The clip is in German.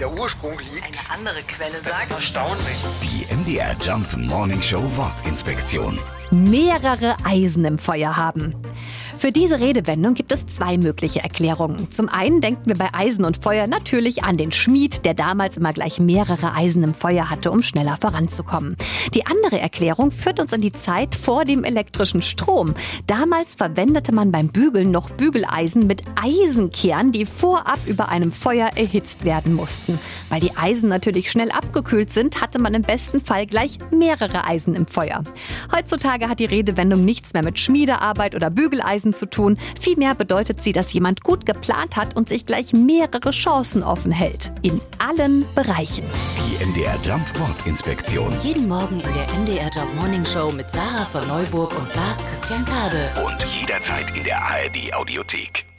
der Ursprung liegt. Eine andere Quelle Das ist sagt, erstaunlich. Die MDR Jump Morning Show Wortinspektion. mehrere Eisen im Feuer haben. Für diese Redewendung gibt es zwei mögliche Erklärungen. Zum einen denken wir bei Eisen und Feuer natürlich an den Schmied, der damals immer gleich mehrere Eisen im Feuer hatte, um schneller voranzukommen. Die andere Erklärung führt uns in die Zeit vor dem elektrischen Strom. Damals verwendete man beim Bügeln noch Bügeleisen mit Eisenkernen, die vorab über einem Feuer erhitzt werden mussten. Weil die Eisen natürlich schnell abgekühlt sind, hatte man im besten Fall gleich mehrere Eisen im Feuer. Heutzutage hat die Redewendung nichts mehr mit Schmiedearbeit oder Bügeleisen zu tun. Vielmehr bedeutet sie, dass jemand gut geplant hat und sich gleich mehrere Chancen offen hält. In allen Bereichen. Die MDR Jump Wortinspektion. Jeden Morgen in der MDR Job Morning Show mit Sarah von Neuburg und Lars Christian Kade. Und jederzeit in der ARD Audiothek.